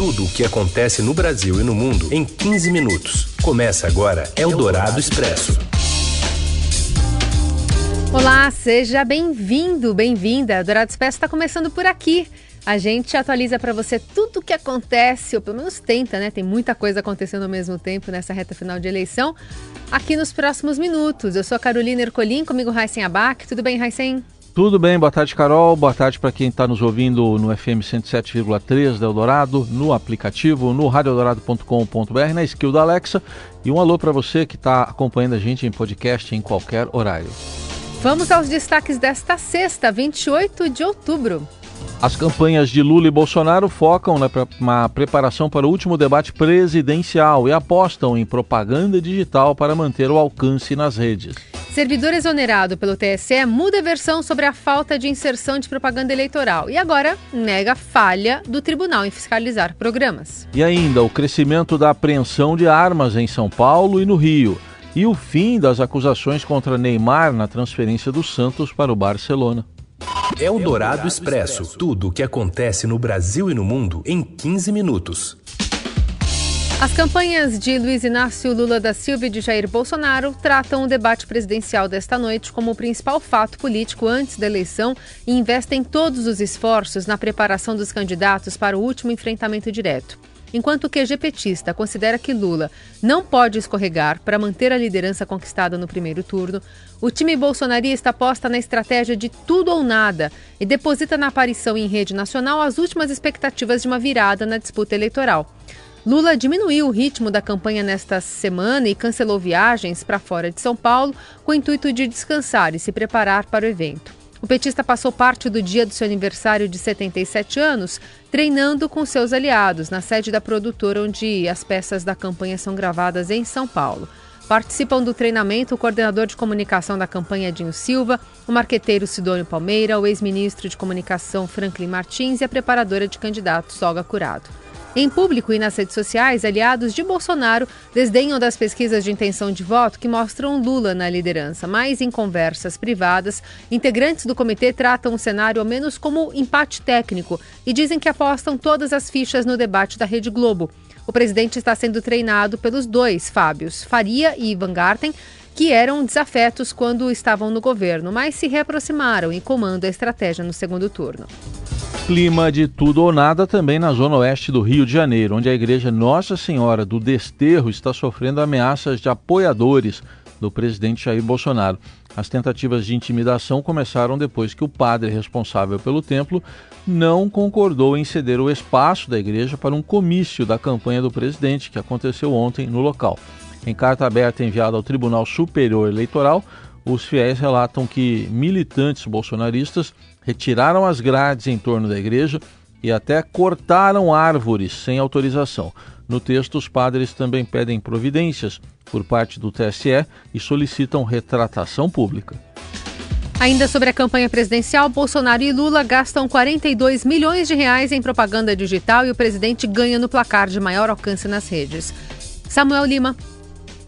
Tudo o que acontece no Brasil e no mundo em 15 minutos. Começa agora Eldorado Expresso. Olá, seja bem-vindo, bem-vinda. Eldorado Expresso está começando por aqui. A gente atualiza para você tudo o que acontece, ou pelo menos tenta, né? Tem muita coisa acontecendo ao mesmo tempo nessa reta final de eleição, aqui nos próximos minutos. Eu sou a Carolina Ercolim, comigo Raíssen Abac. Tudo bem, Raíssen? Tudo bem, boa tarde, Carol. Boa tarde para quem está nos ouvindo no FM 107,3 da Eldorado, no aplicativo, no radioeldorado.com.br, na skill da Alexa. E um alô para você que está acompanhando a gente em podcast em qualquer horário. Vamos aos destaques desta sexta, 28 de outubro. As campanhas de Lula e Bolsonaro focam na preparação para o último debate presidencial e apostam em propaganda digital para manter o alcance nas redes. Servidor exonerado pelo TSE muda a versão sobre a falta de inserção de propaganda eleitoral e agora nega falha do tribunal em fiscalizar programas. E ainda o crescimento da apreensão de armas em São Paulo e no Rio e o fim das acusações contra Neymar na transferência do Santos para o Barcelona. É o Dourado Expresso. Tudo o que acontece no Brasil e no mundo em 15 minutos. As campanhas de Luiz Inácio Lula da Silva e de Jair Bolsonaro tratam o debate presidencial desta noite como o principal fato político antes da eleição e investem todos os esforços na preparação dos candidatos para o último enfrentamento direto. Enquanto o QG petista considera que Lula não pode escorregar para manter a liderança conquistada no primeiro turno, o time bolsonarista aposta na estratégia de tudo ou nada e deposita na aparição em rede nacional as últimas expectativas de uma virada na disputa eleitoral. Lula diminuiu o ritmo da campanha nesta semana e cancelou viagens para fora de São Paulo com o intuito de descansar e se preparar para o evento. O petista passou parte do dia do seu aniversário de 77 anos treinando com seus aliados na sede da produtora onde as peças da campanha são gravadas em São Paulo. Participam do treinamento o coordenador de comunicação da campanha Dinho Silva, o marqueteiro Sidônio Palmeira, o ex-ministro de comunicação Franklin Martins e a preparadora de candidatos Olga Curado. Em público e nas redes sociais, aliados de Bolsonaro desdenham das pesquisas de intenção de voto que mostram Lula na liderança, mas em conversas privadas, integrantes do comitê tratam o cenário ao menos como empate técnico e dizem que apostam todas as fichas no debate da Rede Globo. O presidente está sendo treinado pelos dois Fábios, Faria e Ivan Garten, que eram desafetos quando estavam no governo, mas se reaproximaram e comandam a estratégia no segundo turno. Clima de tudo ou nada também na zona oeste do Rio de Janeiro, onde a igreja Nossa Senhora do Desterro está sofrendo ameaças de apoiadores do presidente Jair Bolsonaro. As tentativas de intimidação começaram depois que o padre responsável pelo templo não concordou em ceder o espaço da igreja para um comício da campanha do presidente, que aconteceu ontem no local. Em carta aberta enviada ao Tribunal Superior Eleitoral, os fiéis relatam que militantes bolsonaristas retiraram as grades em torno da igreja e até cortaram árvores sem autorização. No texto, os padres também pedem providências por parte do TSE e solicitam retratação pública. Ainda sobre a campanha presidencial, Bolsonaro e Lula gastam 42 milhões de reais em propaganda digital e o presidente ganha no placar de maior alcance nas redes. Samuel Lima.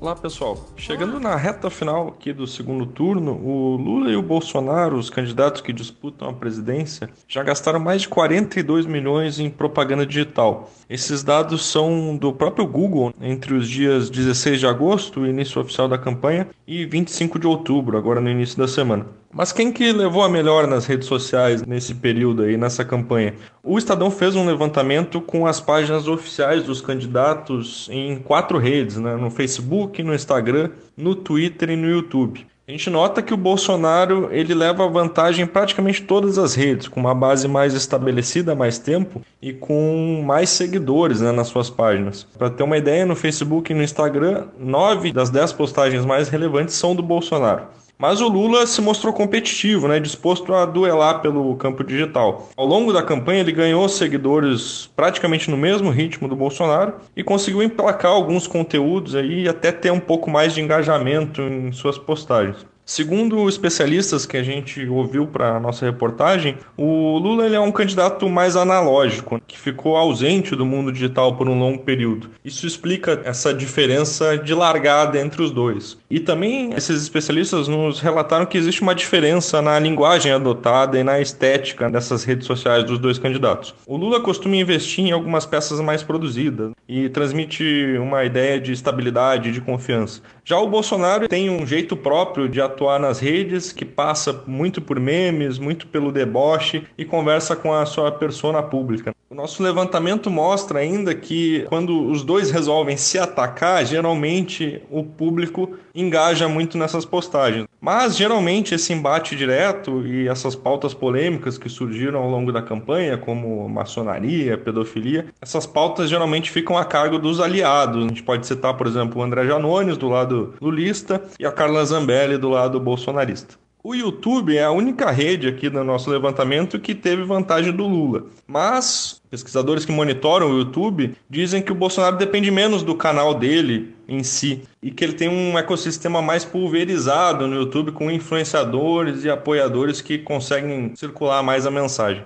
Olá pessoal, chegando na reta final aqui do segundo turno, o Lula e o Bolsonaro, os candidatos que disputam a presidência, já gastaram mais de 42 milhões em propaganda digital. Esses dados são do próprio Google entre os dias 16 de agosto, início oficial da campanha, e 25 de outubro, agora no início da semana. Mas quem que levou a melhor nas redes sociais nesse período aí, nessa campanha? O Estadão fez um levantamento com as páginas oficiais dos candidatos em quatro redes, né? no Facebook, no Instagram, no Twitter e no YouTube. A gente nota que o Bolsonaro ele leva vantagem em praticamente todas as redes, com uma base mais estabelecida há mais tempo e com mais seguidores né, nas suas páginas. Para ter uma ideia, no Facebook e no Instagram, nove das dez postagens mais relevantes são do Bolsonaro. Mas o Lula se mostrou competitivo, né, disposto a duelar pelo campo digital. Ao longo da campanha, ele ganhou seguidores praticamente no mesmo ritmo do Bolsonaro e conseguiu emplacar alguns conteúdos aí e até ter um pouco mais de engajamento em suas postagens. Segundo especialistas que a gente ouviu para a nossa reportagem, o Lula ele é um candidato mais analógico, que ficou ausente do mundo digital por um longo período. Isso explica essa diferença de largada entre os dois. E também esses especialistas nos relataram que existe uma diferença na linguagem adotada e na estética dessas redes sociais dos dois candidatos. O Lula costuma investir em algumas peças mais produzidas e transmite uma ideia de estabilidade e de confiança. Já o Bolsonaro tem um jeito próprio de atuar nas redes, que passa muito por memes, muito pelo deboche e conversa com a sua persona pública. O nosso levantamento mostra ainda que quando os dois resolvem se atacar, geralmente o público engaja muito nessas postagens. Mas geralmente esse embate direto e essas pautas polêmicas que surgiram ao longo da campanha, como maçonaria, pedofilia, essas pautas geralmente ficam a cargo dos aliados. A gente pode citar, por exemplo, o André Janones do lado lulista e a Carla Zambelli do lado bolsonarista. O YouTube é a única rede aqui no nosso levantamento que teve vantagem do Lula. Mas pesquisadores que monitoram o YouTube dizem que o Bolsonaro depende menos do canal dele em si e que ele tem um ecossistema mais pulverizado no YouTube com influenciadores e apoiadores que conseguem circular mais a mensagem.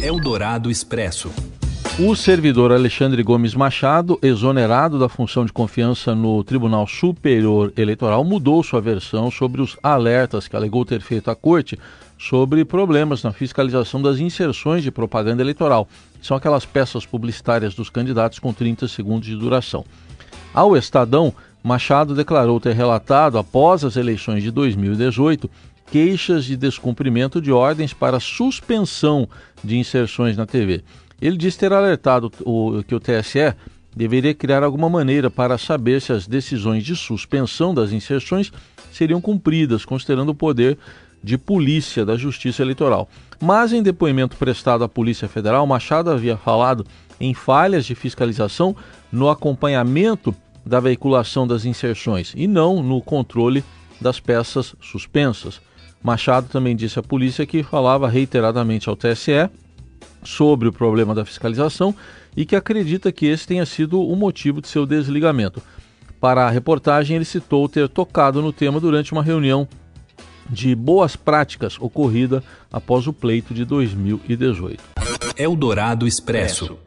Eldorado Expresso. O servidor Alexandre Gomes Machado, exonerado da função de confiança no Tribunal Superior Eleitoral, mudou sua versão sobre os alertas que alegou ter feito à corte sobre problemas na fiscalização das inserções de propaganda eleitoral. São aquelas peças publicitárias dos candidatos com 30 segundos de duração. Ao Estadão, Machado declarou ter relatado, após as eleições de 2018, queixas de descumprimento de ordens para suspensão de inserções na TV. Ele disse ter alertado o, que o TSE deveria criar alguma maneira para saber se as decisões de suspensão das inserções seriam cumpridas, considerando o poder de polícia da Justiça Eleitoral. Mas em depoimento prestado à Polícia Federal, Machado havia falado em falhas de fiscalização no acompanhamento da veiculação das inserções e não no controle das peças suspensas. Machado também disse à polícia que falava reiteradamente ao TSE sobre o problema da fiscalização e que acredita que esse tenha sido o motivo de seu desligamento. Para a reportagem, ele citou ter tocado no tema durante uma reunião de boas práticas ocorrida após o pleito de 2018. Eldorado Expresso.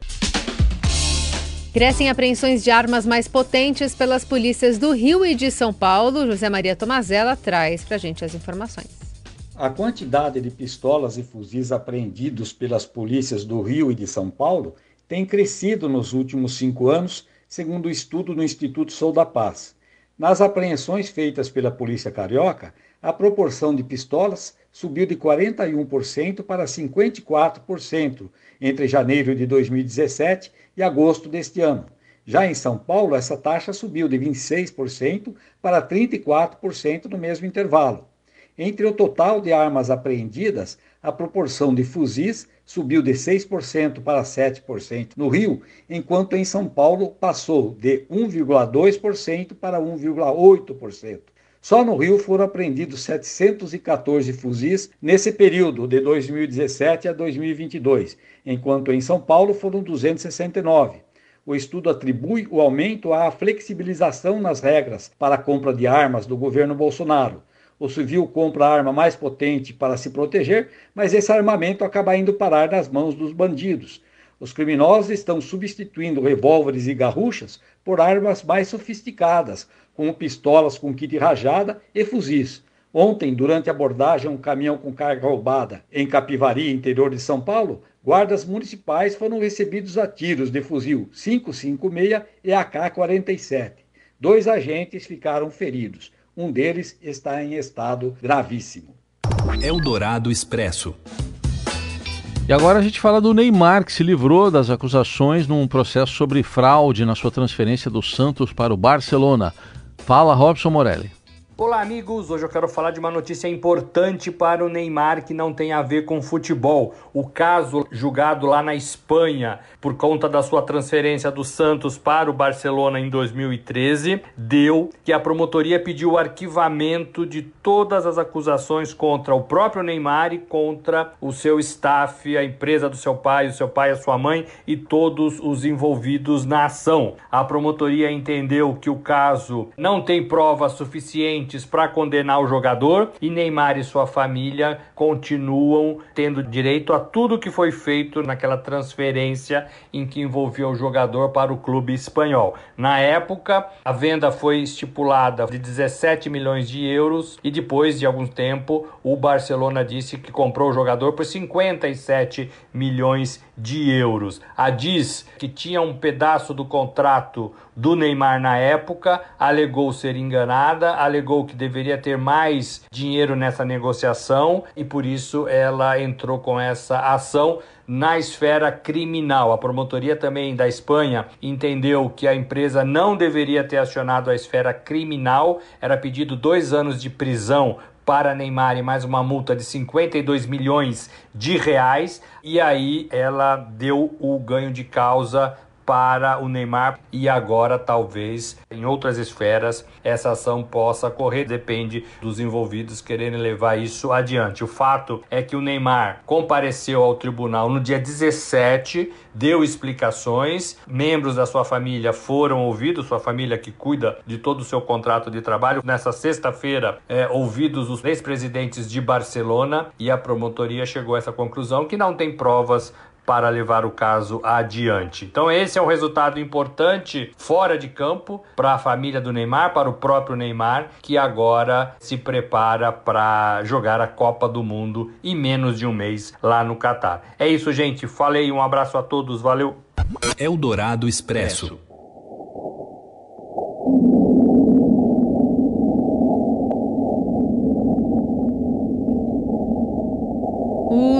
Crescem apreensões de armas mais potentes pelas polícias do Rio e de São Paulo. José Maria Tomazella traz para a gente as informações. A quantidade de pistolas e fuzis apreendidos pelas polícias do Rio e de São Paulo tem crescido nos últimos cinco anos, segundo o estudo do Instituto Sou da Paz. Nas apreensões feitas pela Polícia Carioca, a proporção de pistolas subiu de 41% para 54% entre janeiro de 2017 e agosto deste ano. Já em São Paulo, essa taxa subiu de 26% para 34% no mesmo intervalo. Entre o total de armas apreendidas, a proporção de fuzis subiu de 6% para 7% no Rio, enquanto em São Paulo passou de 1,2% para 1,8%. Só no Rio foram apreendidos 714 fuzis nesse período de 2017 a 2022, enquanto em São Paulo foram 269. O estudo atribui o aumento à flexibilização nas regras para a compra de armas do governo Bolsonaro o civil compra a arma mais potente para se proteger, mas esse armamento acaba indo parar nas mãos dos bandidos. Os criminosos estão substituindo revólveres e garruchas por armas mais sofisticadas, como pistolas com kit rajada e fuzis. Ontem, durante a abordagem a um caminhão com carga roubada em Capivari, interior de São Paulo, guardas municipais foram recebidos a tiros de fuzil 556 e AK-47. Dois agentes ficaram feridos. Um deles está em estado gravíssimo. Eldorado Expresso. E agora a gente fala do Neymar, que se livrou das acusações num processo sobre fraude na sua transferência do Santos para o Barcelona. Fala, Robson Morelli. Olá, amigos! Hoje eu quero falar de uma notícia importante para o Neymar que não tem a ver com futebol. O caso julgado lá na Espanha por conta da sua transferência do Santos para o Barcelona em 2013 deu que a promotoria pediu o arquivamento de todas as acusações contra o próprio Neymar e contra o seu staff, a empresa do seu pai, o seu pai a sua mãe e todos os envolvidos na ação. A promotoria entendeu que o caso não tem prova suficiente suficientes para condenar o jogador e Neymar e sua família continuam tendo direito a tudo que foi feito naquela transferência em que envolvia o jogador para o clube espanhol. Na época, a venda foi estipulada de 17 milhões de euros e depois de algum tempo o Barcelona disse que comprou o jogador por 57 milhões de euros. A Diz, que tinha um pedaço do contrato do Neymar na época, alegou ser enganada, alegou que deveria ter mais dinheiro nessa negociação e por isso ela entrou com essa ação na esfera criminal. A promotoria também da Espanha entendeu que a empresa não deveria ter acionado a esfera criminal, era pedido dois anos de prisão para Neymar e mais uma multa de 52 milhões de reais. E aí ela deu o ganho de causa para o Neymar e agora talvez em outras esferas essa ação possa correr, depende dos envolvidos quererem levar isso adiante. O fato é que o Neymar compareceu ao tribunal no dia 17, deu explicações, membros da sua família foram ouvidos, sua família que cuida de todo o seu contrato de trabalho. Nessa sexta-feira, é, ouvidos os ex-presidentes de Barcelona e a promotoria chegou a essa conclusão que não tem provas para levar o caso adiante. Então esse é um resultado importante fora de campo para a família do Neymar, para o próprio Neymar, que agora se prepara para jogar a Copa do Mundo em menos de um mês lá no Catar. É isso, gente. Falei, um abraço a todos, valeu. Eldorado Expresso.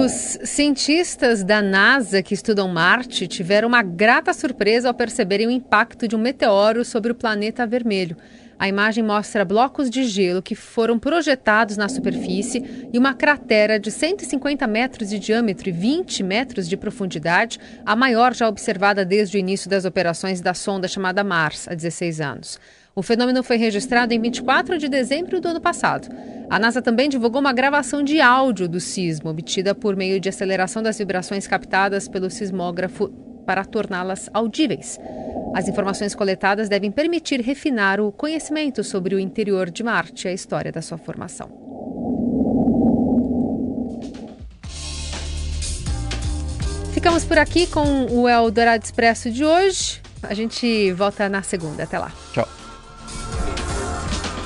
Os cientistas da NASA que estudam Marte tiveram uma grata surpresa ao perceberem o impacto de um meteoro sobre o planeta vermelho. A imagem mostra blocos de gelo que foram projetados na superfície e uma cratera de 150 metros de diâmetro e 20 metros de profundidade, a maior já observada desde o início das operações da sonda chamada Mars, há 16 anos. O fenômeno foi registrado em 24 de dezembro do ano passado. A NASA também divulgou uma gravação de áudio do sismo, obtida por meio de aceleração das vibrações captadas pelo sismógrafo para torná-las audíveis. As informações coletadas devem permitir refinar o conhecimento sobre o interior de Marte e a história da sua formação. Ficamos por aqui com o Eldorado Expresso de hoje. A gente volta na segunda. Até lá. Tchau.